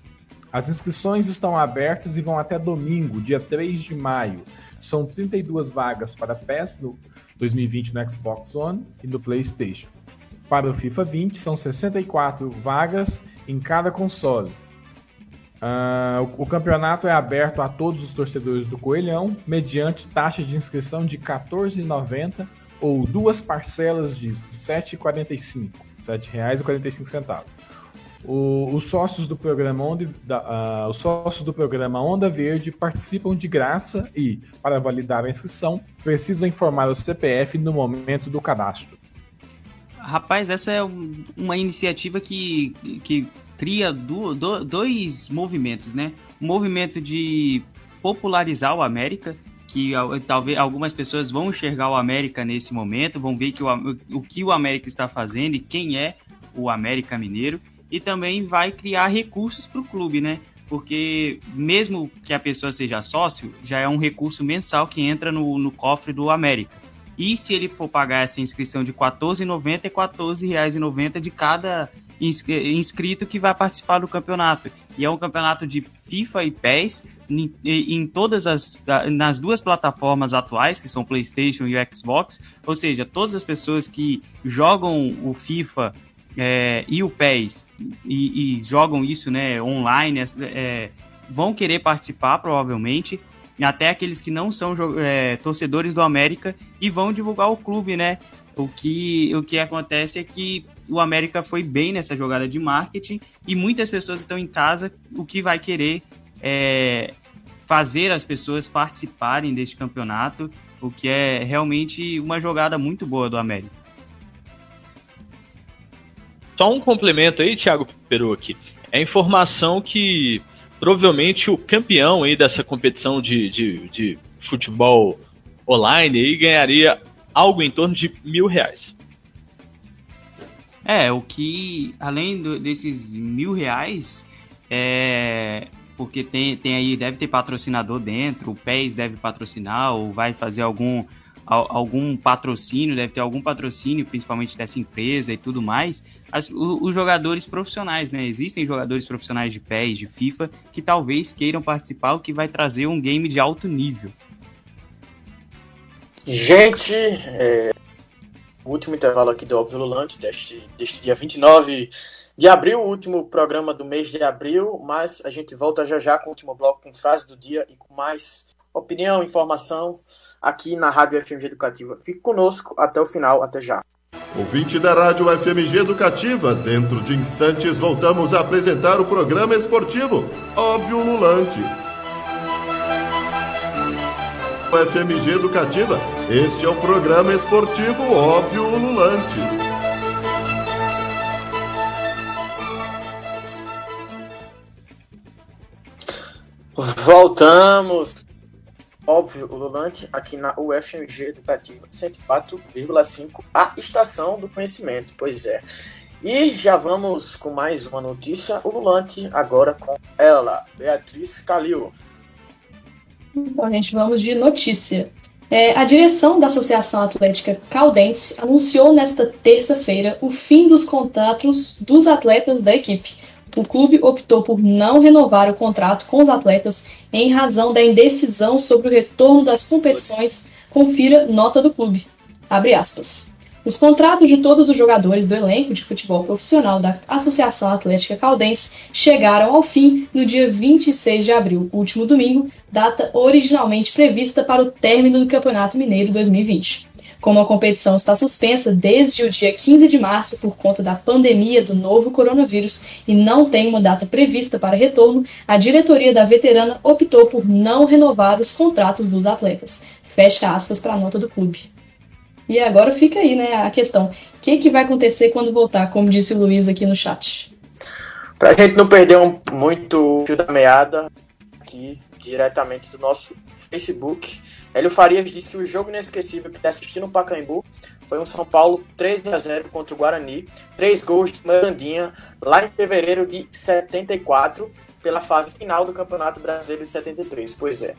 As inscrições estão abertas e vão até domingo, dia 3 de maio. São 32 vagas para PES no 2020 no Xbox One e no PlayStation. Para o FIFA 20, são 64 vagas em cada console. Uh, o, campeonato é aberto a todos os torcedores do Coelhão, mediante taxa de inscrição de R$ 14,90 ou duas parcelas de R$ 7,45, R$ 7,45. os sócios do programa Onda, uh, os sócios do programa Onda Verde participam de graça e, para validar a inscrição, precisam informar o CPF no momento do cadastro. Rapaz, essa é uma iniciativa que, que cria do, do, dois movimentos, né? Um movimento de popularizar o América, que talvez algumas pessoas vão enxergar o América nesse momento, vão ver que o, o que o América está fazendo e quem é o América Mineiro, e também vai criar recursos para o clube, né? Porque mesmo que a pessoa seja sócio, já é um recurso mensal que entra no, no cofre do América. E se ele for pagar essa inscrição de R$ 14,90, é R$ 14,90 de cada inscrito que vai participar do campeonato. E é um campeonato de FIFA e PES em, todas as nas duas plataformas atuais, que são PlayStation e Xbox, ou seja, todas as pessoas que jogam o FIFA é, e o PES e, e, jogam isso né, online é, vão querer participar provavelmente até aqueles que não são é, torcedores do América e vão divulgar o clube, né? O que, o que acontece é que o América foi bem nessa jogada de marketing e muitas pessoas estão em casa, o que vai querer é, fazer as pessoas participarem deste campeonato, o que é realmente uma jogada muito boa do América. Só um complemento aí, Thiago Perucci. É informação que provavelmente o campeão aí dessa competição de, de, de futebol online aí ganharia algo em torno de mil reais. É, o que, além do, desses mil reais, é, porque tem, tem aí, deve ter patrocinador dentro, o PES deve patrocinar, ou vai fazer algum, algum patrocínio, deve ter algum patrocínio, principalmente dessa empresa e tudo mais. As, os jogadores profissionais, né? Existem jogadores profissionais de PES, de FIFA, que talvez queiram participar, o que vai trazer um game de alto nível. Gente, é, o último intervalo aqui do Óbvio Lulante, deste, deste dia 29 de abril, o último programa do mês de abril, mas a gente volta já já com o último bloco, com frase do dia e com mais opinião, informação aqui na Rádio FMG Educativa. Fique conosco até o final, até já. Ouvinte da Rádio FMG Educativa, dentro de instantes voltamos a apresentar o programa esportivo Óbvio Lulante. FMG Educativa. Este é o programa esportivo Óbvio Ululante. Voltamos. Óbvio Ululante aqui na UFMG Educativa 104,5, a estação do conhecimento. Pois é. E já vamos com mais uma notícia ululante agora com ela, Beatriz Calil. Então, gente, vamos de notícia. É, a direção da Associação Atlética Caldense anunciou nesta terça-feira o fim dos contratos dos atletas da equipe. O clube optou por não renovar o contrato com os atletas em razão da indecisão sobre o retorno das competições. Confira nota do clube. Abre aspas. Os contratos de todos os jogadores do elenco de futebol profissional da Associação Atlética Caldense chegaram ao fim no dia 26 de abril, último domingo, data originalmente prevista para o término do Campeonato Mineiro 2020. Como a competição está suspensa desde o dia 15 de março por conta da pandemia do novo coronavírus e não tem uma data prevista para retorno, a diretoria da veterana optou por não renovar os contratos dos atletas. Fecha aspas para a nota do clube. E agora fica aí, né, a questão. O que, que vai acontecer quando voltar, como disse o Luiz aqui no chat? Para a gente não perder um, muito fio da meada, aqui diretamente do nosso Facebook, Hélio Farias disse que o jogo inesquecível que está assistindo no Pacaembu foi um São Paulo 3 a 0 contra o Guarani, três gols de Mirandinha lá em fevereiro de 74, pela fase final do Campeonato Brasileiro de 73. Pois é.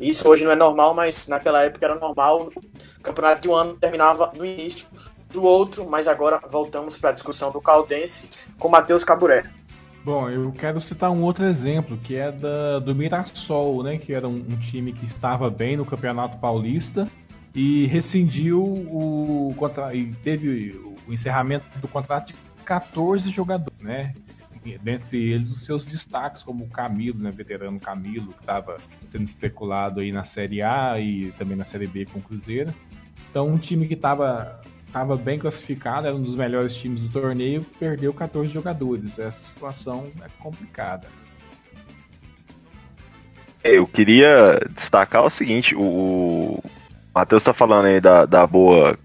Isso hoje não é normal, mas naquela época era normal. O campeonato de um ano terminava no início do outro, mas agora voltamos para a discussão do Caldense com Matheus Caburé. Bom, eu quero citar um outro exemplo, que é da, do Mirassol, né? Que era um, um time que estava bem no Campeonato Paulista e rescindiu o e teve o encerramento do contrato de 14 jogadores, né? Dentre eles os seus destaques, como o Camilo, né, veterano Camilo, que estava sendo especulado aí na Série A e também na Série B com o Cruzeiro. Então, um time que estava estava bem classificado, era um dos melhores times do torneio, perdeu 14 jogadores. Essa situação é complicada. É, eu queria destacar o seguinte: o, Matheus está falando aí da, da boa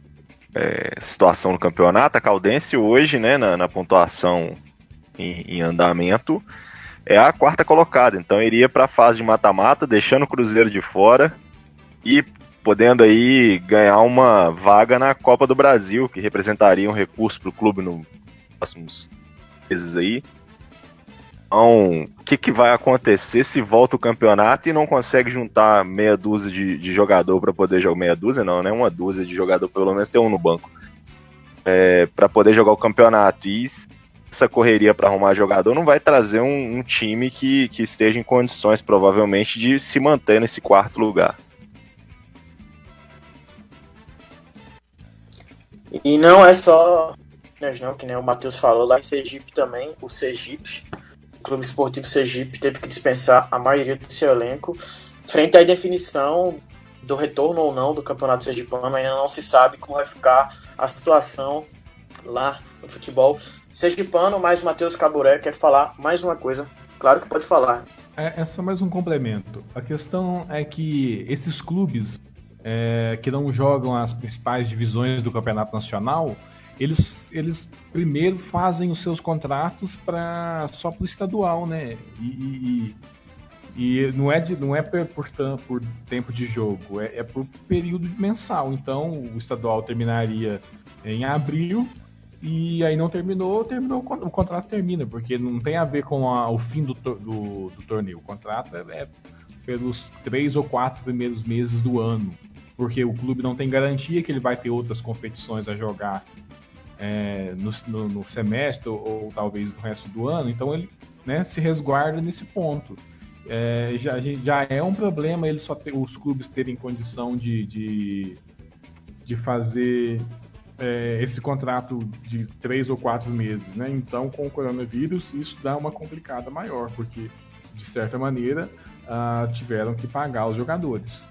é, situação no campeonato. A Caldense hoje, né, na, na pontuação em, em, andamento, é a quarta colocada. Então iria para a fase de mata-mata, deixando o Cruzeiro de fora e podendo aí ganhar uma vaga na Copa do Brasil, que representaria um recurso para o clube nos próximos meses aí. Então, o que, que vai acontecer se volta o campeonato e não consegue juntar meia dúzia de, de jogador para poder jogar meia dúzia, não, né? Uma dúzia de jogador, pelo menos tem um no banco, é, para poder jogar o campeonato. E essa correria para arrumar jogador não vai trazer um, um time que, que esteja em condições, provavelmente, de se manter nesse quarto lugar. E não é só não, que nem o Matheus falou, lá em Sergipe também, o Sergipe, o Clube Esportivo Sergipe teve que dispensar a maioria do seu elenco. Frente à definição do retorno ou não do Campeonato Sergipano, ainda não se sabe como vai ficar a situação lá no futebol sergipano, mas o Matheus Caburé quer falar mais uma coisa. Claro que pode falar. É, é só mais um complemento. A questão é que esses clubes é, que não jogam as principais divisões do campeonato nacional, eles, eles primeiro fazem os seus contratos para só para o estadual, né? E, e, e, não é, de, não é por, por, por tempo de jogo, é, é por período mensal. Então o estadual terminaria em abril e aí não terminou, terminou o contrato termina, porque não tem a ver com a, o fim do, do, do torneio. O contrato é, é pelos três ou quatro primeiros meses do ano porque o clube não tem garantia que ele vai ter outras competições a jogar é, no, no, no, semestre ou, ou, talvez no resto do ano, então ele né, se resguarda nesse ponto. É, já, já é um problema ele só ter, os clubes terem condição de, de, de fazer é, esse contrato de três ou quatro meses, né? Então, com o coronavírus, isso dá uma complicada maior, porque, de certa maneira, ah, tiveram que pagar os jogadores.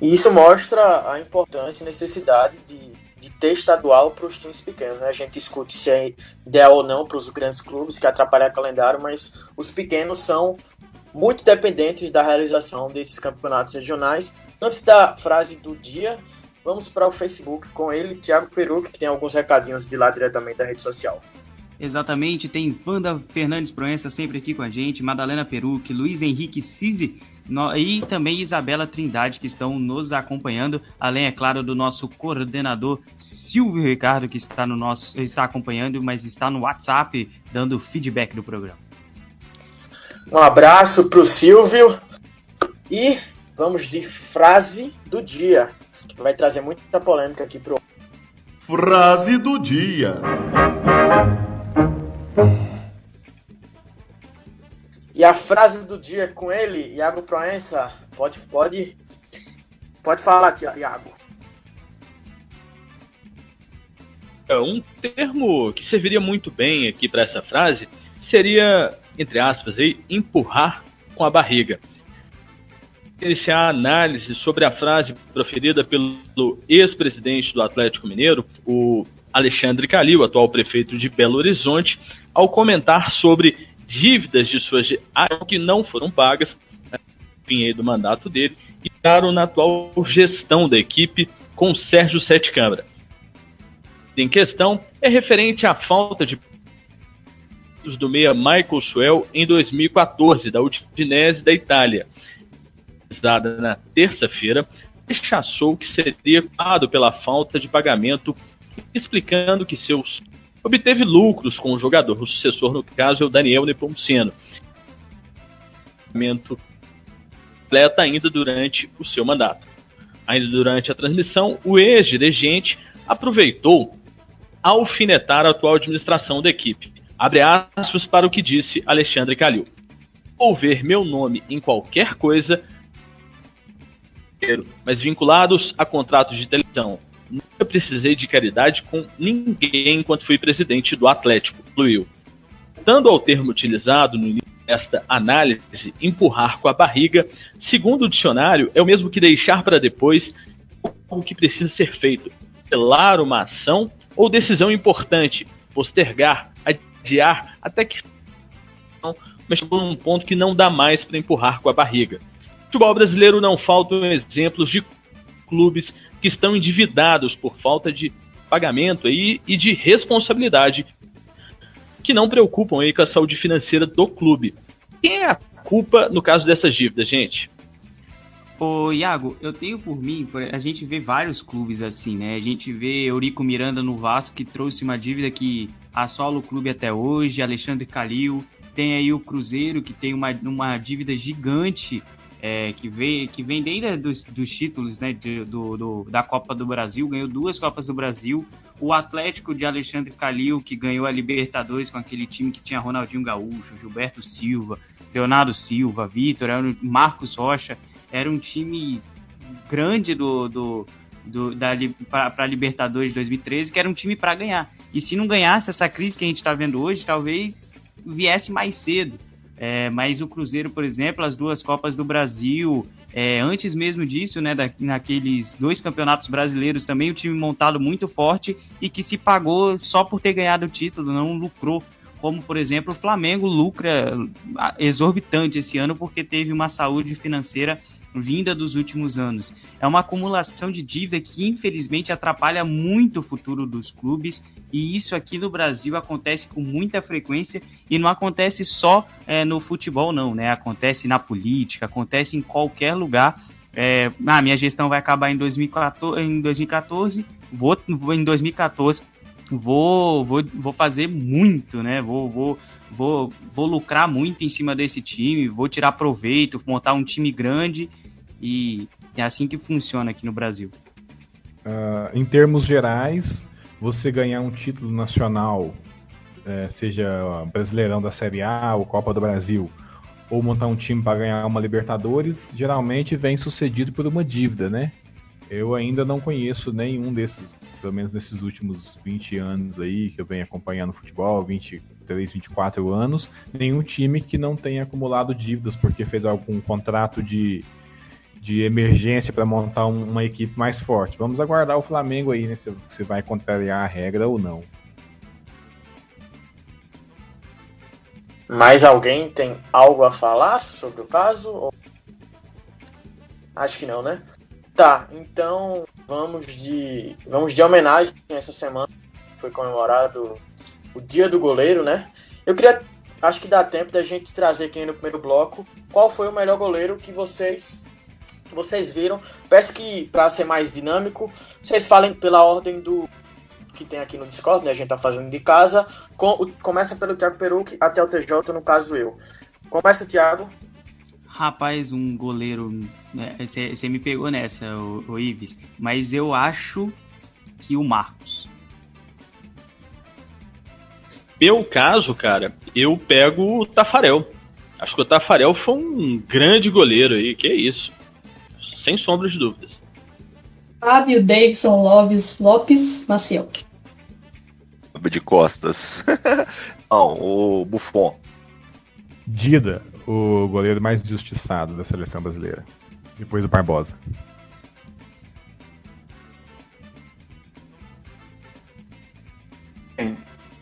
E isso mostra a importância e necessidade de, de ter estadual para os times pequenos. Né? A gente discute se é ideal ou não para os grandes clubes, que atrapalha o calendário, mas os pequenos são muito dependentes da realização desses campeonatos regionais. Antes da frase do dia, vamos para o Facebook com ele, Thiago Peruque, que tem alguns recadinhos de lá diretamente da rede social. Exatamente, tem Wanda Fernandes Proença sempre aqui com a gente, Madalena Peruque, Luiz Henrique Cisi e também Isabela Trindade, que estão nos acompanhando, além, é claro, do nosso coordenador Silvio Ricardo, que está, no nosso, está acompanhando, mas está no WhatsApp dando feedback do programa. Um abraço para o Silvio e vamos de frase do dia, que vai trazer muita polêmica aqui pro. Frase do dia. E a frase do dia com ele, Iago Proença, pode, pode, pode falar, Iago. É, um termo que serviria muito bem aqui para essa frase seria, entre aspas, aí, empurrar com a barriga. Iniciar análise sobre a frase proferida pelo ex-presidente do Atlético Mineiro, o Alexandre Calil, atual prefeito de Belo Horizonte, ao comentar sobre dívidas de suas que não foram pagas no fim do mandato dele e estaram na atual gestão da equipe com Sérgio Sete Câmara. Em questão é referente à falta de do meia Michael Swell em 2014 da Udinese da Itália dada na terça-feira, rechaçou que seria culpado pela falta de pagamento, explicando que seus obteve lucros com o jogador. O sucessor, no caso, é o Daniel Nepomuceno. Completa ainda durante o seu mandato. Ainda durante a transmissão, o ex-dirigente aproveitou alfinetar a atual administração da equipe. Abre aspas para o que disse Alexandre Calil. Ou ver meu nome em qualquer coisa mas vinculados a contratos de televisão. Nunca precisei de caridade com ninguém enquanto fui presidente do Atlético, incluiu. Voltando ao termo utilizado no início desta análise, empurrar com a barriga, segundo o dicionário, é o mesmo que deixar para depois o que precisa ser feito. Pelar uma ação ou decisão importante, postergar, adiar, até que mas chegou num ponto que não dá mais para empurrar com a barriga futebol brasileiro não faltam exemplos de clubes que estão endividados por falta de pagamento aí e de responsabilidade que não preocupam aí com a saúde financeira do clube. Quem é a culpa no caso dessas dívidas, gente? Ô, Iago, eu tenho por mim, a gente vê vários clubes assim, né? A gente vê Eurico Miranda no Vasco, que trouxe uma dívida que assola o clube até hoje, Alexandre Calil, tem aí o Cruzeiro, que tem uma, uma dívida gigante é, que, vem, que vem desde dos, dos títulos né, de, do, do, da Copa do Brasil, ganhou duas Copas do Brasil. O Atlético de Alexandre Calil, que ganhou a Libertadores com aquele time que tinha Ronaldinho Gaúcho, Gilberto Silva, Leonardo Silva, Vitor, Marcos Rocha. Era um time grande do, do, do para a Libertadores de 2013, que era um time para ganhar. E se não ganhasse essa crise que a gente está vendo hoje, talvez viesse mais cedo. É, mas o Cruzeiro, por exemplo, as duas Copas do Brasil, é, antes mesmo disso, né, da, naqueles dois campeonatos brasileiros também, o time montado muito forte e que se pagou só por ter ganhado o título, não lucrou. Como, por exemplo, o Flamengo lucra exorbitante esse ano porque teve uma saúde financeira vinda dos últimos anos. É uma acumulação de dívida que infelizmente atrapalha muito o futuro dos clubes e isso aqui no Brasil acontece com muita frequência e não acontece só é, no futebol não, né? Acontece na política, acontece em qualquer lugar. É, ah, minha gestão vai acabar em 2014, em 2014 vou, vou em 2014 vou, vou, vou fazer muito, né? Vou, vou, vou, vou lucrar muito em cima desse time, vou tirar proveito, montar um time grande e é assim que funciona aqui no Brasil. Uh, em termos gerais, você ganhar um título nacional, é, seja Brasileirão da Série A ou Copa do Brasil, ou montar um time para ganhar uma Libertadores, geralmente vem sucedido por uma dívida, né? Eu ainda não conheço nenhum desses, pelo menos nesses últimos 20 anos aí que eu venho acompanhando futebol, 23, 24 anos, nenhum time que não tenha acumulado dívidas porque fez algum contrato de de emergência para montar um, uma equipe mais forte. Vamos aguardar o Flamengo aí, né? Se, se vai contrariar a regra ou não. Mais alguém tem algo a falar sobre o caso? Acho que não, né? Tá, então vamos de vamos de homenagem essa semana foi comemorado o Dia do Goleiro, né? Eu queria acho que dá tempo da gente trazer aqui no primeiro bloco qual foi o melhor goleiro que vocês vocês viram. Peço que, para ser mais dinâmico, vocês falem pela ordem do que tem aqui no Discord, né? A gente tá fazendo de casa. Com, começa pelo Thiago Peruque até o TJ, no caso eu. Começa, Thiago. Rapaz, um goleiro. Você né, me pegou nessa, o, o Ives. Mas eu acho que o Marcos. Meu caso, cara, eu pego o Tafarel. Acho que o Tafarel foi um grande goleiro aí, que é isso sem sombra de dúvidas. Fábio Davidson Lopes, Lopes Maciel. De costas. (laughs) Não, o Buffon. Dida, o goleiro mais injustiçado da seleção brasileira. Depois do Barbosa.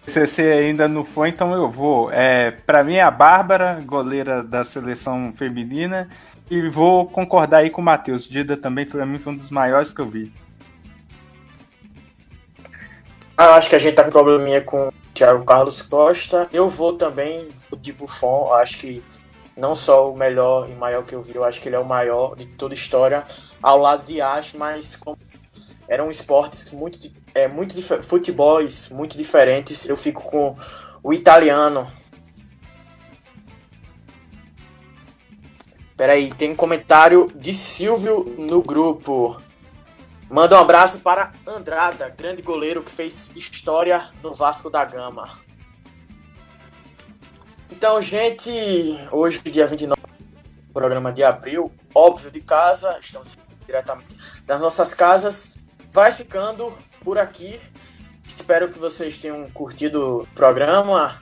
Se você ainda não foi, então eu vou. É, para mim é a Bárbara, goleira da seleção feminina, e vou concordar aí com o Matheus. Dida também para mim foi um dos maiores que eu vi. Ah, acho que a gente tá com probleminha com o Thiago Carlos Costa. Eu vou também de Buffon. Acho que não só o melhor e maior que eu vi, eu acho que ele é o maior de toda a história, ao lado de Ash, mas como eram esportes muito, é, muito futebols muito diferentes, eu fico com o italiano. Peraí, tem um comentário de Silvio no grupo. Manda um abraço para Andrada, grande goleiro que fez história no Vasco da Gama. Então, gente, hoje, dia 29, programa de abril, óbvio de casa, estamos diretamente das nossas casas, vai ficando por aqui. Espero que vocês tenham curtido o programa,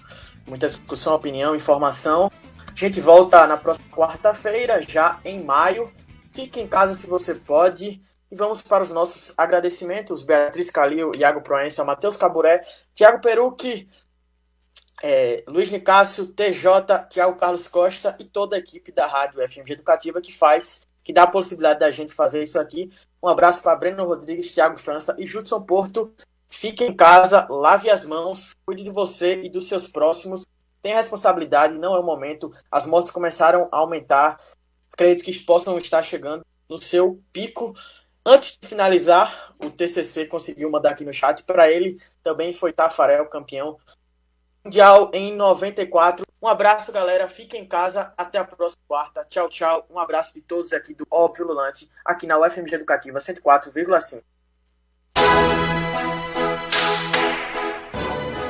muita discussão, opinião, informação. A gente volta na próxima quarta-feira, já em maio. Fique em casa se você pode. E vamos para os nossos agradecimentos. Beatriz Calil, Iago Proença, Matheus Caburé, Thiago Perucchi, é, Luiz Nicásio, TJ, Tiago Carlos Costa e toda a equipe da Rádio FMG Educativa que faz, que dá a possibilidade da gente fazer isso aqui. Um abraço para Breno Rodrigues, Thiago França e Judson Porto. Fique em casa, lave as mãos, cuide de você e dos seus próximos. Tenha responsabilidade, não é o momento. As mortes começaram a aumentar. Acredito que possam estar chegando no seu pico. Antes de finalizar, o TCC conseguiu mandar aqui no chat para ele. Também foi Tafarel, campeão Mundial em 94. Um abraço, galera. Fique em casa. Até a próxima quarta. Tchau, tchau. Um abraço de todos aqui do Óbvio Lulante, aqui na UFMG Educativa 104,5.